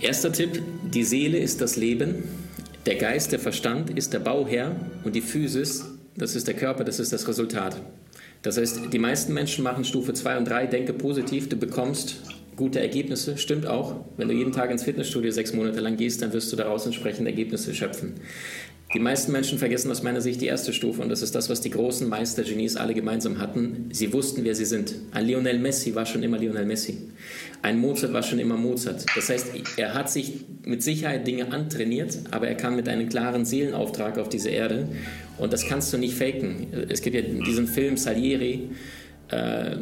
Erster Tipp, die Seele ist das Leben, der Geist, der Verstand ist der Bauherr und die Physis, das ist der Körper, das ist das Resultat. Das heißt, die meisten Menschen machen Stufe 2 und 3, denke positiv, du bekommst gute Ergebnisse, stimmt auch. Wenn du jeden Tag ins Fitnessstudio sechs Monate lang gehst, dann wirst du daraus entsprechende Ergebnisse schöpfen. Die meisten Menschen vergessen aus meiner Sicht die erste Stufe und das ist das, was die großen Meistergenies alle gemeinsam hatten. Sie wussten, wer sie sind. Ein Lionel Messi war schon immer Lionel Messi. Ein Mozart war schon immer Mozart. Das heißt, er hat sich mit Sicherheit Dinge antrainiert, aber er kam mit einem klaren Seelenauftrag auf diese Erde und das kannst du nicht faken. Es gibt ja diesen Film Salieri, äh,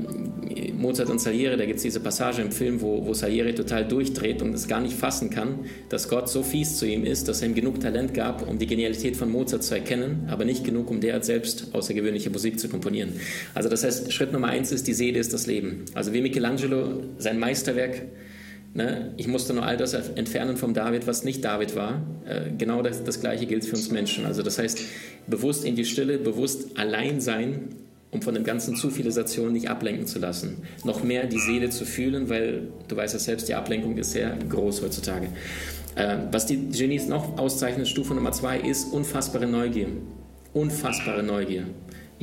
Mozart und Salieri, da gibt es diese Passage im Film, wo, wo Salieri total durchdreht und es gar nicht fassen kann, dass Gott so fies zu ihm ist, dass er ihm genug Talent gab, um die Genialität von Mozart zu erkennen, aber nicht genug, um derart selbst außergewöhnliche Musik zu komponieren. Also das heißt, Schritt Nummer eins ist, die Seele ist das Leben. Also wie Michelangelo sein Meisterwerk Ne? Ich musste nur all das entfernen vom David, was nicht David war. Äh, genau das, das Gleiche gilt für uns Menschen. Also das heißt, bewusst in die Stille, bewusst allein sein um von dem ganzen Zivilisation nicht ablenken zu lassen. Noch mehr die Seele zu fühlen, weil du weißt ja selbst, die Ablenkung ist sehr groß heutzutage. Äh, was die Genies noch auszeichnet, Stufe Nummer zwei, ist unfassbare Neugier. Unfassbare Neugier.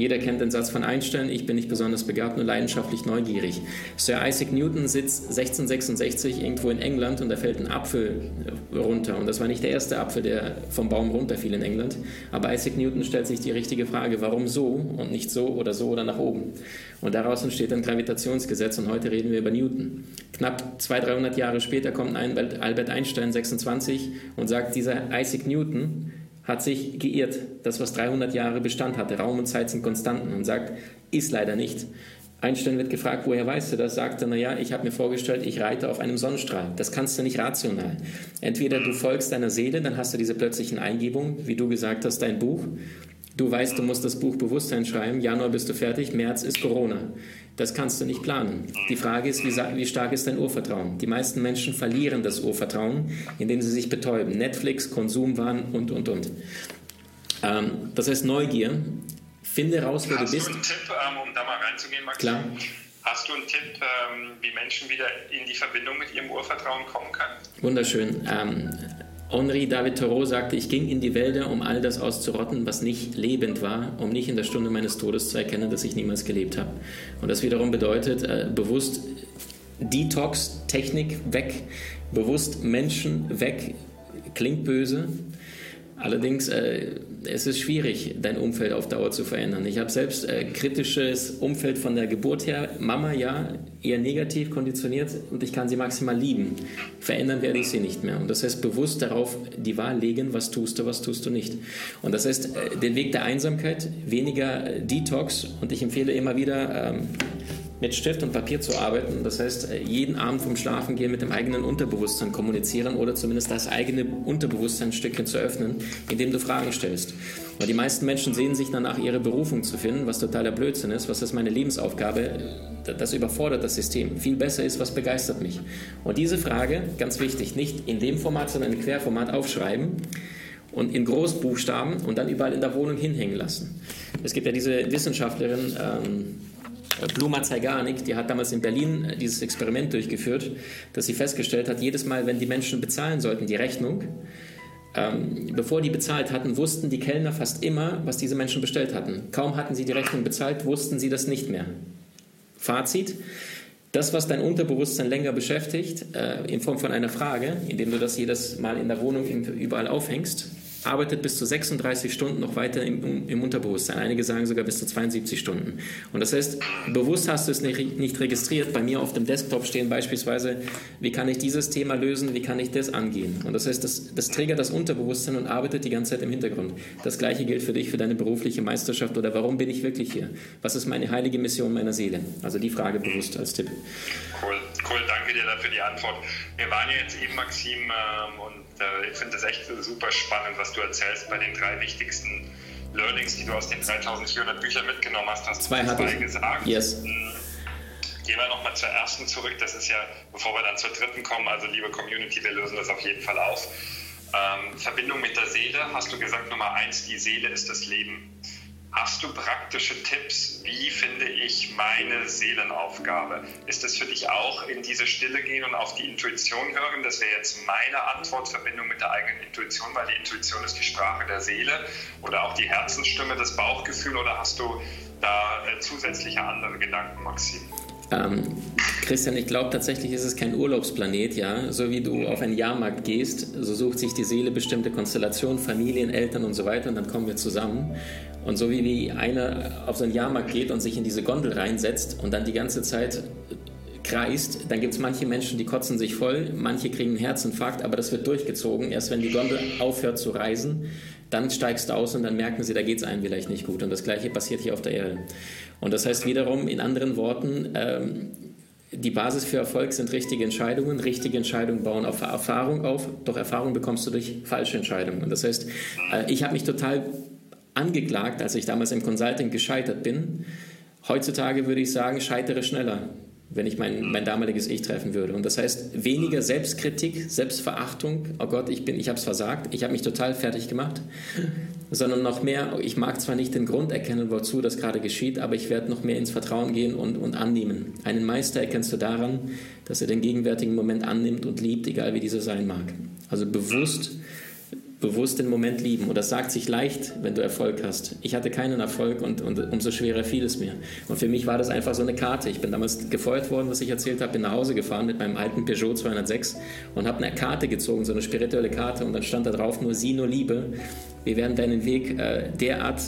Jeder kennt den Satz von Einstein, ich bin nicht besonders begabt, nur leidenschaftlich neugierig. Sir Isaac Newton sitzt 1666 irgendwo in England und da fällt ein Apfel runter. Und das war nicht der erste Apfel, der vom Baum runterfiel in England. Aber Isaac Newton stellt sich die richtige Frage, warum so und nicht so oder so oder nach oben? Und daraus entsteht ein Gravitationsgesetz und heute reden wir über Newton. Knapp 200, 300 Jahre später kommt Albert Einstein 26 und sagt, dieser Isaac Newton, hat sich geirrt. Das, was 300 Jahre Bestand hatte, Raum und Zeit sind Konstanten und sagt, ist leider nicht. Einstein wird gefragt, woher weißt du das? Sagt er, naja, ich habe mir vorgestellt, ich reite auf einem Sonnenstrahl. Das kannst du nicht rational. Entweder du folgst deiner Seele, dann hast du diese plötzlichen Eingebungen, wie du gesagt hast, dein Buch. Du weißt, du musst das Buch Bewusstsein schreiben. Januar bist du fertig, März ist Corona. Das kannst du nicht planen. Die Frage ist, wie, wie, stark ist dein Urvertrauen? Die meisten Menschen verlieren das Urvertrauen, indem sie sich betäuben. Netflix, Konsumwahn und, und, und. Ähm, das heißt Neugier. Finde raus, wer du bist. Hast du einen Tipp, ähm, um da mal reinzugehen, Max? Klar. Hast du einen Tipp, ähm, wie Menschen wieder in die Verbindung mit ihrem Urvertrauen kommen können? Wunderschön. Henri David Thoreau sagte, ich ging in die Wälder, um all das auszurotten, was nicht lebend war, um nicht in der Stunde meines Todes zu erkennen, dass ich niemals gelebt habe. Und das wiederum bedeutet, äh, bewusst Detox, Technik weg, bewusst Menschen weg, klingt böse, Allerdings, äh, es ist schwierig, dein Umfeld auf Dauer zu verändern. Ich habe selbst äh, kritisches Umfeld von der Geburt her. Mama ja, eher negativ konditioniert und ich kann sie maximal lieben. Verändern werde ich sie nicht mehr. Und das heißt, bewusst darauf die Wahl legen, was tust du, was tust du nicht. Und das heißt, äh, den Weg der Einsamkeit, weniger äh, Detox und ich empfehle immer wieder, ähm, mit Stift und Papier zu arbeiten. Das heißt, äh, jeden Abend vom Schlafen gehen mit dem eigenen Unterbewusstsein kommunizieren oder zumindest das eigene Unterbewusstsein ein Stückchen zu öffnen, indem du Fragen stellst. Weil die meisten Menschen sehen sich danach, ihre Berufung zu finden, was totaler Blödsinn ist. Was ist meine Lebensaufgabe? Das überfordert das System. Viel besser ist, was begeistert mich? Und diese Frage, ganz wichtig, nicht in dem Format, sondern im Querformat aufschreiben und in Großbuchstaben und dann überall in der Wohnung hinhängen lassen. Es gibt ja diese Wissenschaftlerin, ähm, Bluma Zeigarnik, die hat damals in Berlin äh, dieses Experiment durchgeführt, dass sie festgestellt hat, jedes Mal, wenn die Menschen bezahlen sollten, die Rechnung, ähm, bevor die bezahlt hatten, wussten die Kellner fast immer, was diese Menschen bestellt hatten. Kaum hatten sie die Rechnung bezahlt, wussten sie das nicht mehr. Fazit, das, was dein Unterbewusstsein länger beschäftigt, äh, in Form von einer Frage, indem du das jedes Mal in der Wohnung überall aufhängst, arbeitet bis zu 36 Stunden noch weiter im, im, Unterbewusstsein. Einige sagen sogar bis zu 72 Stunden. Und das heißt, bewusst hast du es nicht, nicht, registriert. Bei mir auf dem Desktop stehen beispielsweise, wie kann ich dieses Thema lösen, wie kann ich das angehen. Und das heißt, das, das triggert das Unterbewusstsein und arbeitet die ganze Zeit im Hintergrund. Das gleiche gilt für dich, für deine berufliche Meisterschaft oder warum bin ich wirklich hier? Was ist meine heilige Mission meiner Seele? Also die Frage bewusst als Tipp. Cool. Cool, danke dir dafür die Antwort. Wir waren ja jetzt eben, Maxim, ähm, und äh, ich finde das echt super spannend, was du erzählst bei den drei wichtigsten Learnings, die du aus den 3400 Büchern mitgenommen hast. Hast zwei, zwei hatte gesagt. Yes. Mhm. Gehen wir nochmal zur ersten zurück. Das ist ja, bevor wir dann zur dritten kommen, also liebe Community, wir lösen das auf jeden Fall auf. Ähm, Verbindung mit der Seele, hast du gesagt, Nummer eins, die Seele ist das Leben. Hast du praktische Tipps, wie finde ich meine Seelenaufgabe? Ist es für dich auch in diese Stille gehen und auf die Intuition hören? Das wäre jetzt meine Antwort, Verbindung mit der eigenen Intuition, weil die Intuition ist die Sprache der Seele oder auch die Herzensstimme, das Bauchgefühl oder hast du da äh, zusätzliche andere Gedanken, Maxim? Ähm, Christian, ich glaube tatsächlich ist es kein Urlaubsplanet, ja. So wie du auf einen Jahrmarkt gehst, so sucht sich die Seele bestimmte Konstellationen, Familien, Eltern und so weiter und dann kommen wir zusammen. Und so wie, wie einer auf so einen Jahrmarkt geht und sich in diese Gondel reinsetzt und dann die ganze Zeit kreist, dann gibt es manche Menschen, die kotzen sich voll, manche kriegen einen Herzinfarkt, aber das wird durchgezogen. Erst wenn die Gondel aufhört zu reisen, dann steigst du aus und dann merken sie, da geht es einem vielleicht nicht gut. Und das Gleiche passiert hier auf der Erde. Und das heißt wiederum, in anderen Worten, ähm, die Basis für Erfolg sind richtige Entscheidungen. Richtige Entscheidungen bauen auf Erfahrung auf, doch Erfahrung bekommst du durch falsche Entscheidungen. Das heißt, äh, ich habe mich total angeklagt, als ich damals im Consulting gescheitert bin. Heutzutage würde ich sagen, scheitere schneller wenn ich mein, mein damaliges Ich treffen würde. Und das heißt, weniger Selbstkritik, Selbstverachtung, oh Gott, ich, bin, ich habe es versagt, ich habe mich total fertig gemacht, sondern noch mehr, ich mag zwar nicht den Grund erkennen, wozu das gerade geschieht, aber ich werde noch mehr ins Vertrauen gehen und, und annehmen. Einen Meister erkennst du daran, dass er den gegenwärtigen Moment annimmt und liebt, egal wie dieser sein mag. Also bewusst bewusst den Moment lieben. Und das sagt sich leicht, wenn du Erfolg hast. Ich hatte keinen Erfolg und, und umso schwerer fiel es mir. Und für mich war das einfach so eine Karte. Ich bin damals gefeuert worden, was ich erzählt habe, bin nach Hause gefahren mit meinem alten Peugeot 206 und habe eine Karte gezogen, so eine spirituelle Karte. Und dann stand da drauf nur sie, nur Liebe. Wir werden deinen Weg äh, derart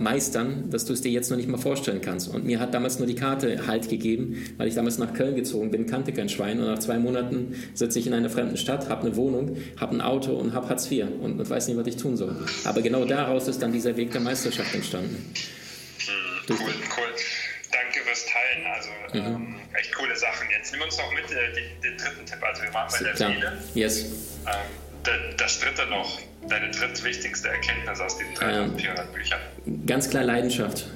meistern, dass du es dir jetzt noch nicht mal vorstellen kannst. Und mir hat damals nur die Karte Halt gegeben, weil ich damals nach Köln gezogen bin, kannte kein Schwein und nach zwei Monaten sitze ich in einer fremden Stadt, habe eine Wohnung, habe ein Auto und habe Hartz IV und, und, weiß nicht, was ich tun soll. Aber genau daraus ist dann dieser Weg der Meisterschaft entstanden. Hm, cool, cool. Danke fürs Teilen. Also mhm. ähm, echt coole Sachen. Jetzt nimm uns noch mit äh, den, den, dritten Tipp. Also wir waren bei der. Seele. Yes. Ähm, das dritte noch deine drittwichtigste Erkenntnis aus diesen 3400 ähm, Büchern? Ganz klar Leidenschaft.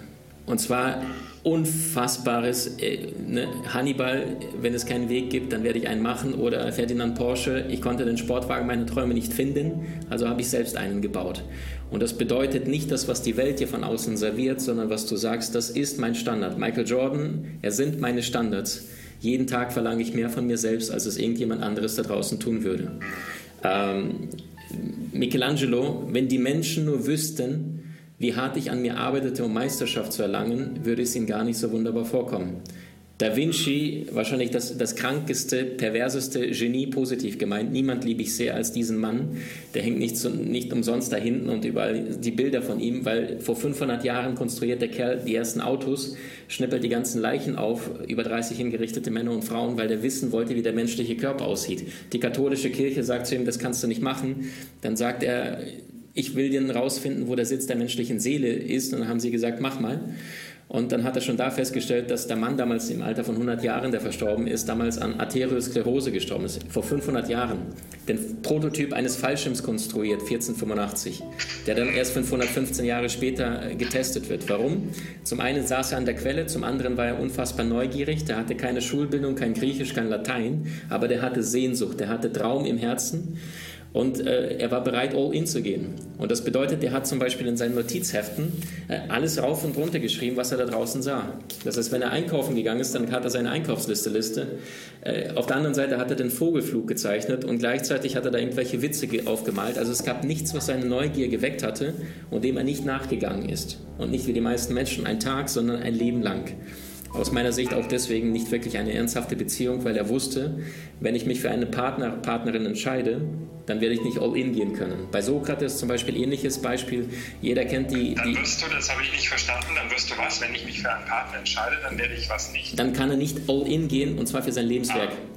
Und zwar unfassbares äh, ne, Hannibal, wenn es keinen Weg gibt, dann werde ich einen machen oder Ferdinand Porsche, ich konnte den Sportwagen meiner Träume nicht finden, also habe ich selbst einen gebaut. Und das bedeutet nicht das, was die Welt dir von außen serviert, sondern was du sagst, das ist mein Standard. Michael Jordan, er sind meine Standards. Jeden Tag verlange ich mehr von mir selbst, als es irgendjemand anderes da draußen tun würde. Ähm, Michelangelo, wenn die Menschen nur wüssten, wie hart ich an mir arbeitete, um Meisterschaft zu erlangen, würde es ihnen gar nicht so wunderbar vorkommen. Da Vinci, wahrscheinlich das, das krankeste, perverseste Genie, positiv gemeint. Niemand liebe ich sehr als diesen Mann. Der hängt nicht, so, nicht umsonst da hinten und überall die Bilder von ihm, weil vor 500 Jahren konstruiert der Kerl die ersten Autos, schnippelt die ganzen Leichen auf, über 30 hingerichtete Männer und Frauen, weil der wissen wollte, wie der menschliche Körper aussieht. Die katholische Kirche sagt zu ihm, das kannst du nicht machen. Dann sagt er, ich will dir rausfinden, wo der Sitz der menschlichen Seele ist. Und dann haben sie gesagt, mach mal. Und dann hat er schon da festgestellt, dass der Mann damals im Alter von 100 Jahren, der verstorben ist, damals an Arteriosklerose gestorben ist, vor 500 Jahren. Den Prototyp eines Fallschirms konstruiert, 1485, der dann erst 515 Jahre später äh, getestet wird. Warum? Zum einen saß er an der Quelle, zum anderen war er unfassbar neugierig, der hatte keine Schulbildung, kein Griechisch, kein Latein, aber der hatte Sehnsucht, der hatte Traum im Herzen und äh, er war bereit, all in zu gehen. Und das bedeutet, er hat zum Beispiel in seinen Notizheften äh, alles rauf und runter geschrieben, was er da draußen sah. Das heißt, wenn er einkaufen gegangen ist, dann hat er seine Einkaufsliste. Liste. Äh, auf der anderen Seite hat er den Vogelflug gezeichnet und gleichzeitig hat er da irgendwelche Witze aufgemalt. Also es gab nichts, was seine Neugier geweckt hatte und dem er nicht nachgegangen ist. Und nicht wie die meisten Menschen ein Tag, sondern ein Leben lang aus meiner Sicht auch deswegen nicht wirklich eine ernsthafte Beziehung, weil er wusste, wenn ich mich für eine Partner, Partnerin entscheide, dann werde ich nicht all in gehen können. Bei Sokrates zum Beispiel ähnliches Beispiel. Jeder kennt die. Dann wirst du, das habe ich nicht verstanden, dann wirst du was, wenn ich mich für einen Partner entscheide, dann werde ich was nicht. Dann kann er nicht all in gehen und zwar für sein Lebenswerk. Ah.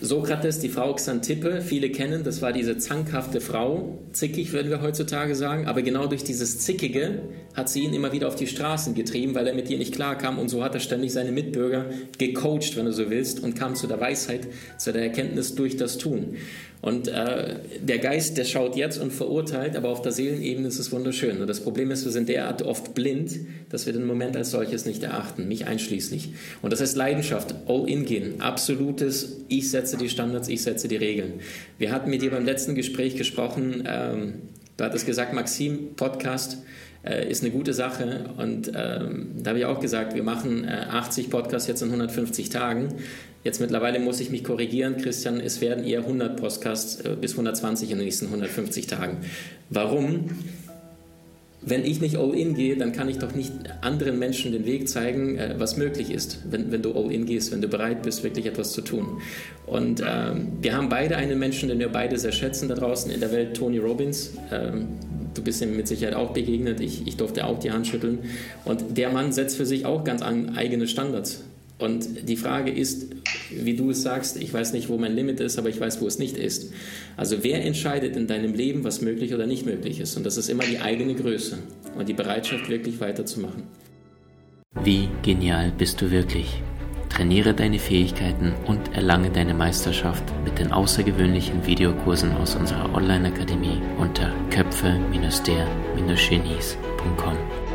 Sokrates, die Frau Xantippe, viele kennen, das war diese zankhafte Frau, zickig würden wir heutzutage sagen, aber genau durch dieses Zickige hat sie ihn immer wieder auf die Straßen getrieben, weil er mit ihr nicht klarkam und so hat er ständig seine Mitbürger gecoacht, wenn du so willst, und kam zu der Weisheit, zu der Erkenntnis durch das Tun. Und äh, der Geist, der schaut jetzt und verurteilt, aber auf der Seelenebene ist es wunderschön. Und das Problem ist, wir sind derart oft blind, dass wir den Moment als solches nicht erachten, mich einschließlich. Und das heißt Leidenschaft, all in gehen, absolutes, ich setze die Standards, ich setze die Regeln. Wir hatten mit dir beim letzten Gespräch gesprochen, ähm, du hattest gesagt, Maxim, Podcast, äh, ist eine gute Sache. Und ähm, da habe ich auch gesagt, wir machen äh, 80 Podcasts jetzt in 150 Tagen. Jetzt mittlerweile muss ich mich korrigieren, Christian, es werden eher 100 Podcasts äh, bis 120 in den nächsten 150 Tagen. Warum? Wenn ich nicht all in gehe, dann kann ich doch nicht anderen Menschen den Weg zeigen, äh, was möglich ist, wenn, wenn du all in gehst, wenn du bereit bist, wirklich etwas zu tun. Und ähm, wir haben beide einen Menschen, den wir beide sehr schätzen da draußen in der Welt, Tony Robbins. Ähm, du bist ihm mit Sicherheit auch begegnet, ich, ich durfte auch die Hand schütteln. Und der Mann setzt für sich auch ganz eigene Standards. Und die Frage ist, wie du es sagst, ich weiß nicht, wo mein Limit ist, aber ich weiß, wo es nicht ist. Also wer entscheidet in deinem Leben, was möglich oder nicht möglich ist? Und das ist immer die eigene Größe und die Bereitschaft, wirklich weiterzumachen. Wie genial bist du wirklich? Trainiere deine Fähigkeiten und erlange deine Meisterschaft mit den außergewöhnlichen Videokursen aus unserer Online-Akademie unter köpfe-der-genies.com.